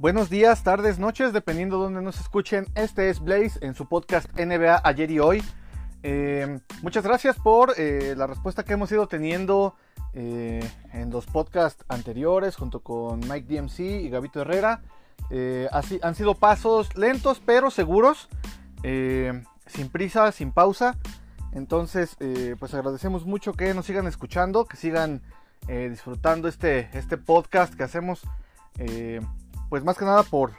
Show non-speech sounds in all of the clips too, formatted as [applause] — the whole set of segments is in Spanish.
Buenos días, tardes, noches, dependiendo de donde nos escuchen. Este es Blaze en su podcast NBA ayer y hoy. Eh, muchas gracias por eh, la respuesta que hemos ido teniendo eh, en los podcasts anteriores junto con Mike DMC y Gabito Herrera. Así, han sido pasos lentos pero seguros, sin prisa, sin pausa. Entonces, pues agradecemos mucho que nos sigan escuchando, que sigan disfrutando este, este podcast que hacemos pues más que nada por,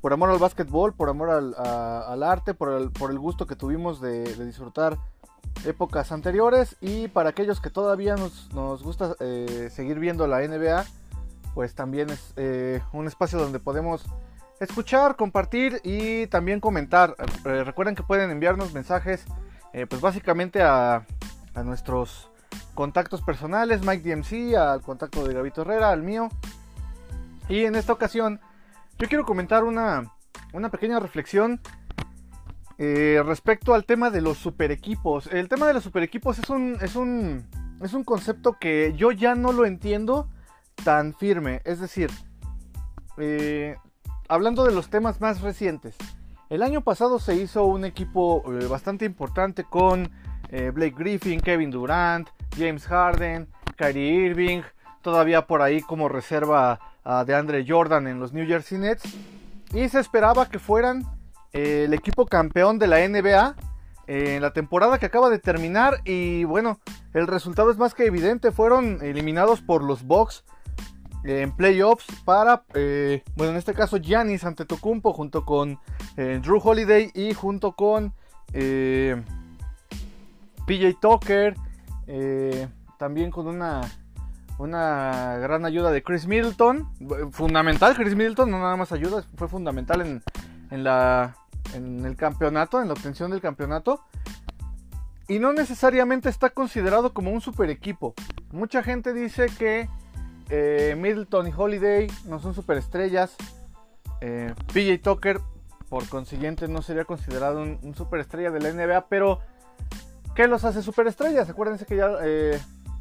por amor al básquetbol, por amor al, arte, por el, por el, gusto que tuvimos de, disfrutar épocas anteriores y para aquellos que todavía nos, gusta eh, seguir viendo la NBA, pues también es eh, un espacio donde podemos escuchar, compartir y también comentar. Eh, recuerden que pueden enviarnos mensajes, pues básicamente a, a, nuestros contactos personales, Mike DMC, al contacto de Gabito Herrera, al mío. Y en esta ocasión yo quiero comentar una, pequeña reflexión eh, respecto al tema de los super equipos. El tema de los super equipos es un, es un, es un concepto que yo ya no lo entiendo tan firme. Es decir, eh, hablando de los temas más recientes. El año pasado se hizo un equipo eh, bastante importante con Blake Griffin, Kevin Durant, James Harden, Kyrie Irving, todavía por ahí como reserva de Andre Jordan en los New Jersey Nets. Y se esperaba que fueran eh, el equipo campeón de la NBA eh, en la temporada que acaba de terminar. Y bueno, el resultado es más que evidente. Fueron eliminados por los Bucks eh, en playoffs para, bueno, en este caso Giannis Antetokounmpo junto con Drew Holiday y junto con PJ Tucker. también con una una gran ayuda de Chris Middleton. Fundamental, Chris Middleton, no nada más ayuda, fue fundamental en, en, la, en el campeonato, en la obtención del campeonato. Y no necesariamente está considerado como un super equipo. Mucha gente dice que eh, Middleton y Holiday no son superestrellas. Eh, PJ Tucker, por consiguiente, no sería considerado un, un superestrella de la NBA. Pero, ¿qué los hace superestrellas? Acuérdense que ya eh,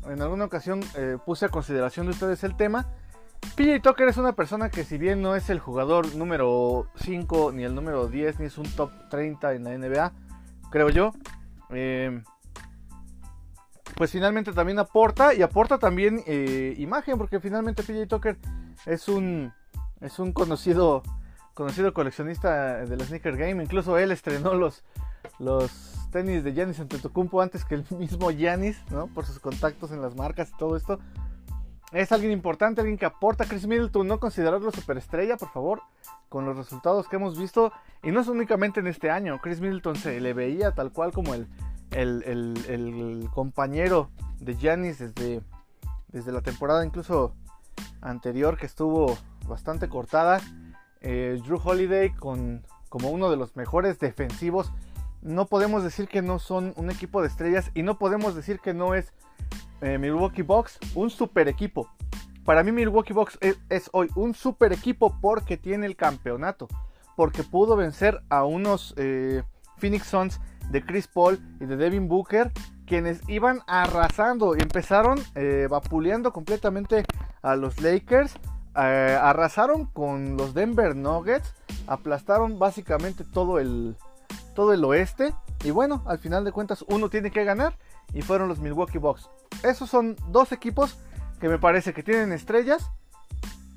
en alguna ocasión eh, puse a consideración de ustedes el tema. PJ Tucker es una persona que si bien no es el jugador número 5, ni el número 10, ni es un top 30 en la NBA, creo yo, eh, pues finalmente también aporta y aporta también eh, imagen, porque finalmente PJ Tucker es un, es un conocido, conocido coleccionista de Sneaker Game, incluso él estrenó los, los tenis de Giannis Antetokounmpo antes que el [laughs] mismo Giannis, ¿no? Por sus contactos en las marcas y todo esto. Es alguien importante, alguien que aporta. Chris Middleton, no considerarlo superestrella, por favor, con los resultados que hemos visto. Y no es únicamente en este año. Chris Middleton se le veía tal cual como el, el, compañero de Giannis desde, desde la temporada incluso anterior que estuvo bastante cortada. Eh, Drew Holiday con, como uno de los mejores defensivos no podemos decir que no son un equipo de estrellas y no podemos decir que no es eh, Milwaukee Bucks un super equipo. Para mí Milwaukee Bucks es, hoy un super equipo porque tiene el campeonato, porque pudo vencer a unos eh, Phoenix Suns de Chris Paul y de Devin Booker, quienes iban arrasando y empezaron eh, vapuleando completamente a los Lakers. arrasaron con los Denver Nuggets, aplastaron básicamente todo el, todo el oeste. Y bueno, al final de cuentas uno tiene que ganar y fueron los Milwaukee Bucks. Esos son dos equipos que me parece que tienen estrellas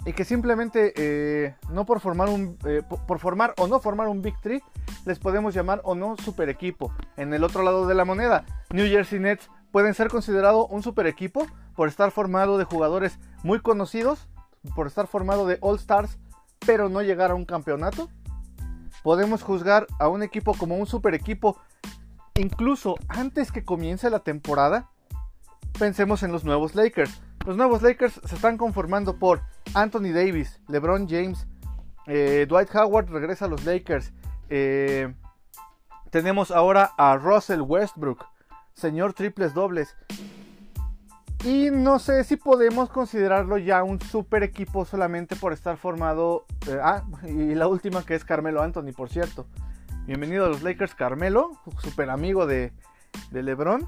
y que simplemente eh, no por formar un eh, por formar o no formar un Big Three les podemos llamar o no super equipo. En el otro lado de la moneda, New Jersey Nets pueden ser considerado un super equipo por estar formado de jugadores muy conocidos, por estar formado de All Stars, pero no llegar a un campeonato podemos juzgar a un equipo como un super equipo incluso antes que comience la temporada. Pensemos en los nuevos Lakers. Los nuevos Lakers se están conformando por Anthony Davis, LeBron James, eh, Dwight Howard regresa a los Lakers. Eh, tenemos ahora a Russell Westbrook, señor triples dobles. Y no sé si podemos considerarlo ya un super equipo solamente por estar formado. Eh, ah, y la última que es Carmelo Anthony, por cierto. Bienvenido a los Lakers, Carmelo, super amigo de, LeBron.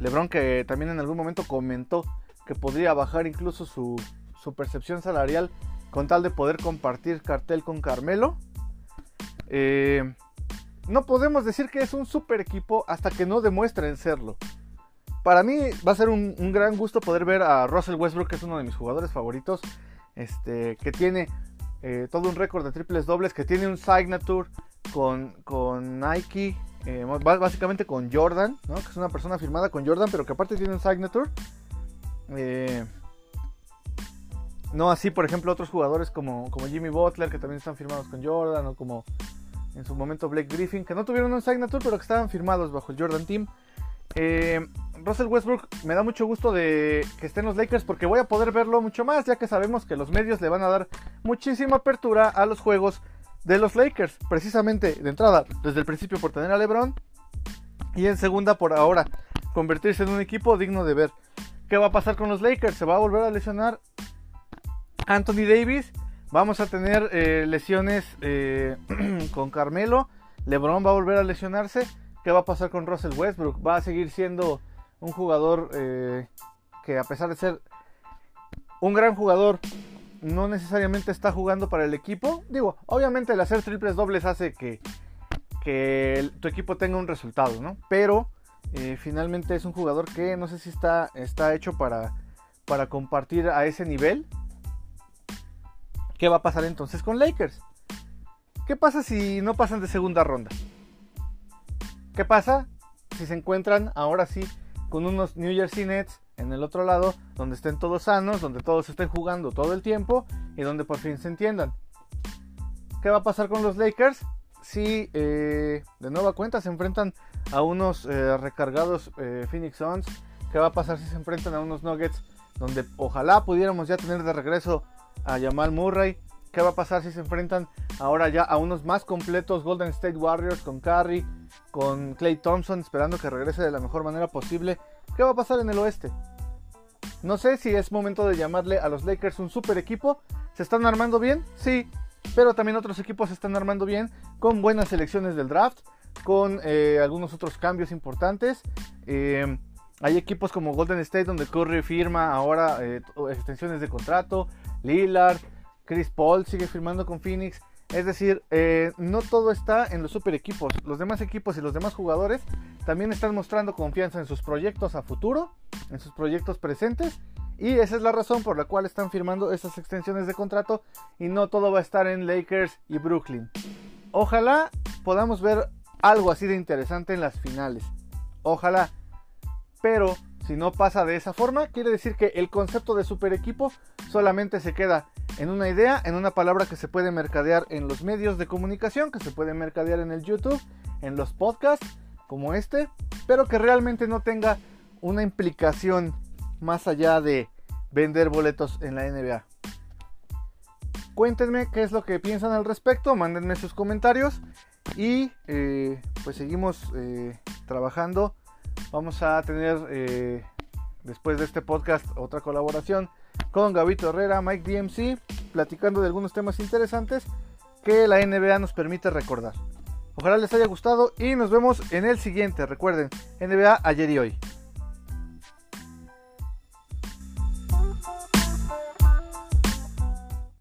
LeBron que también en algún momento comentó que podría bajar incluso su, su percepción salarial con tal de poder compartir cartel con Carmelo. Eh, no podemos decir que es un super equipo hasta que no demuestren serlo. Para mí va a ser un, gran gusto poder ver a Russell Westbrook, que es uno de mis jugadores favoritos, este, que tiene eh, todo un récord de triples dobles, que tiene un signature con, con Nike, eh, básicamente con Jordan, ¿no? que es una persona firmada con Jordan, pero que aparte tiene un signature. Eh, no así, por ejemplo, otros jugadores como, como Jimmy Butler, que también están firmados con Jordan, o como en su momento Blake Griffin, que no tuvieron un signature, pero que estaban firmados bajo el Jordan Team. Eh, Russell Westbrook me da mucho gusto de que estén los Lakers porque voy a poder verlo mucho más, ya que sabemos que los medios le van a dar muchísima apertura a los juegos de los Lakers, precisamente de entrada, desde el principio por tener a LeBron y en segunda por ahora convertirse en un equipo digno de ver. ¿Qué va a pasar con los Lakers? ¿Se va a volver a lesionar Anthony Davis? Vamos a tener eh, lesiones eh, [clears throat] con Carmelo. LeBron va a volver a lesionarse. ¿Qué va a pasar con Russell Westbrook? ¿Va a seguir siendo un jugador eh, que a pesar de ser un gran jugador, no necesariamente está jugando para el equipo. Digo, obviamente el hacer triples dobles hace que, que tu equipo tenga un resultado, ¿no? Pero eh, finalmente es un jugador que no sé si está, está hecho para, para compartir a ese nivel. ¿Qué va a pasar entonces con Lakers? ¿Qué pasa si no pasan de segunda ronda? ¿Qué pasa si se encuentran ahora sí con unos New Jersey Nets en el otro lado, donde estén todos sanos, donde todos estén jugando todo el tiempo y donde por fin se entiendan. ¿Qué va a pasar con los Lakers? Si eh, de nueva cuenta se enfrentan a unos eh, recargados eh, Phoenix Suns, ¿qué va a pasar si se enfrentan a unos Nuggets donde ojalá pudiéramos ya tener de regreso a Jamal Murray? ¿Qué va a pasar si se enfrentan ahora ya a unos más completos Golden State Warriors con Curry, con Clay Thompson, esperando que regrese de la mejor manera posible? ¿Qué va a pasar en el oeste? No sé si es momento de llamarle a los Lakers un super equipo. ¿Se están armando bien? Sí, pero también otros equipos se están armando bien con buenas selecciones del draft, con eh, algunos otros cambios importantes. Eh, hay equipos como Golden State donde Curry firma ahora eh, extensiones de contrato, Lillard, Chris Paul sigue firmando con Phoenix. Es decir, no todo está en los super equipos. Los demás equipos y los demás jugadores también están mostrando confianza en sus proyectos a futuro en sus proyectos presentes. Y esa es la razón por la cual están firmando esas extensiones de contrato y no todo va a estar en Lakers y Brooklyn. Ojalá podamos ver algo así de interesante en las finales. Ojalá. Pero si no pasa de esa forma, quiere decir que el concepto de super equipo solamente se queda en una idea, en una palabra que se puede mercadear en los medios de comunicación, que se puede mercadear en el YouTube, en los podcasts como este, pero que realmente no tenga una implicación más allá de vender boletos en la NBA. Cuéntenme qué es lo que piensan al respecto, mándenme sus comentarios y eh, pues seguimos eh, trabajando. Vamos a tener eh, después de este podcast otra colaboración con Gabito Herrera, Mike DMC, platicando de algunos temas interesantes que la NBA nos permite recordar. Ojalá les haya gustado y nos vemos en el siguiente. Recuerden, NBA ayer y hoy.